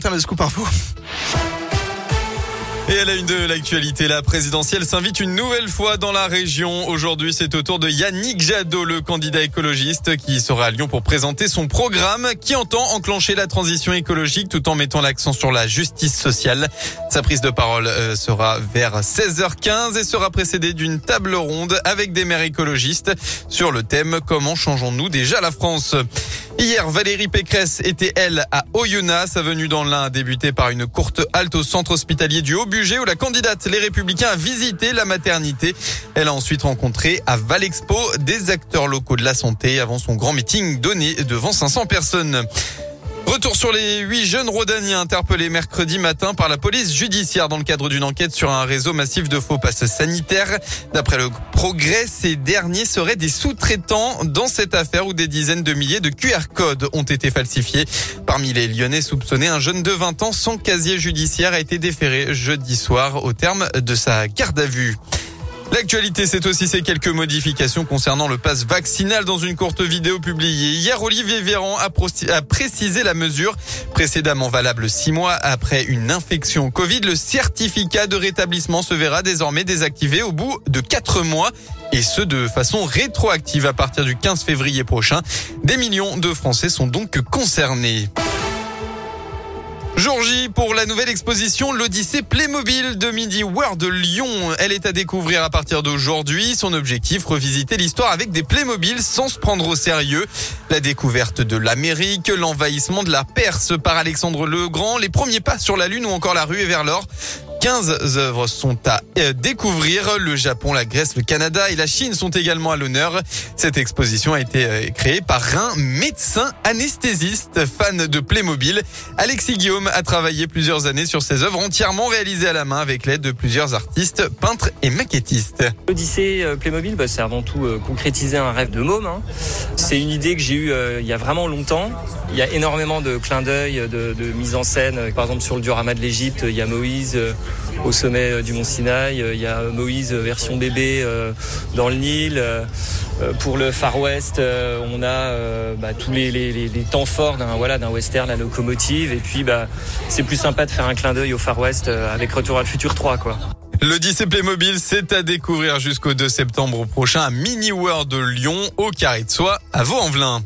Scoop info. Et à la une de l'actualité, la présidentielle s'invite une nouvelle fois dans la région. Aujourd'hui, c'est au tour de Yannick Jadot, le candidat écologiste, qui sera à Lyon pour présenter son programme qui entend enclencher la transition écologique tout en mettant l'accent sur la justice sociale. Sa prise de parole euh, sera vers 16h15 et sera précédée d'une table ronde avec des maires écologistes sur le thème Comment changeons-nous déjà la France? Hier, Valérie Pécresse était, elle, à Oyonnax. Sa venue dans l'Ain a débuté par une courte halte au centre hospitalier du Haut-Budget où la candidate Les Républicains a visité la maternité. Elle a ensuite rencontré à Valexpo des acteurs locaux de la santé avant son grand meeting donné devant 500 personnes. Retour sur les huit jeunes Rodaniens interpellés mercredi matin par la police judiciaire dans le cadre d'une enquête sur un réseau massif de faux passes sanitaires. D'après le progrès, ces derniers seraient des sous-traitants dans cette affaire où des dizaines de milliers de QR codes ont été falsifiés. Parmi les Lyonnais soupçonnés, un jeune de 20 ans sans casier judiciaire a été déféré jeudi soir au terme de sa garde à vue. L'actualité, c'est aussi ces quelques modifications concernant le pass vaccinal dans une courte vidéo publiée. Hier, Olivier Véran a, précisé la mesure précédemment valable six mois après une infection Covid. Le certificat de rétablissement se verra désormais désactivé au bout de quatre mois et ce de façon rétroactive à partir du 15 février prochain. Des millions de Français sont donc concernés. Jour pour la nouvelle exposition L'Odyssée Playmobil de Midi World Lyon. Elle est à découvrir à partir d'aujourd'hui. Son objectif, revisiter l'histoire avec des Playmobil sans se prendre au sérieux. La découverte de l'Amérique, l'envahissement de la Perse par Alexandre le Grand, les premiers pas sur la Lune ou encore la rue vers l'or. 15 œuvres sont à euh, découvrir. Le Japon, la Grèce, le Canada et la Chine sont également à l'honneur. Cette exposition a été euh, créée par un médecin anesthésiste fan de Playmobil. Alexis Guillaume a travaillé plusieurs années sur ces œuvres entièrement réalisées à la main avec l'aide de plusieurs artistes, peintres et maquettistes. L'Odyssée euh, Playmobil, bah, c'est avant tout concrétiser un rêve de môme. Hein. C'est une idée que j'ai eue il y a vraiment longtemps. Il y a énormément de clins d'œil, de, de mise en scène. Par exemple, sur le diorama de l'Égypte, il y a Moïse au sommet euh, du Mont Sinaï. Euh, il y a Moïse euh, version bébé dans le Nil. Pour le Far West, on a bah, tous les, temps forts d'un voilà western, la locomotive. Et puis bah, c'est plus sympa de faire un clin d'œil au Far West avec Retour à le futur 3 quoi. Le Playmobil, c'est à découvrir jusqu'au 2 septembre prochain à Mini World Lyon, au Carré de Soie, à Vaux-en-Velin.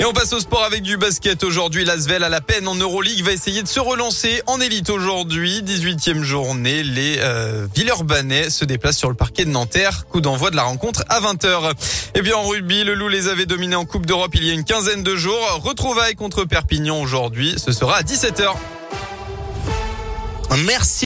Et on passe au sport avec du basket aujourd'hui. L'Asvel à la peine en Euroleague va essayer de se relancer en élite aujourd'hui. 18e journée. Les euh, Villeurbanais se déplacent sur le parquet de Nanterre. Coup d'envoi de la rencontre à 20h. Et bien en rugby, le Loup les avait dominés en Coupe d'Europe il y a une quinzaine de jours. Retrouvailles contre Perpignan aujourd'hui. Ce sera à 17h. Merci.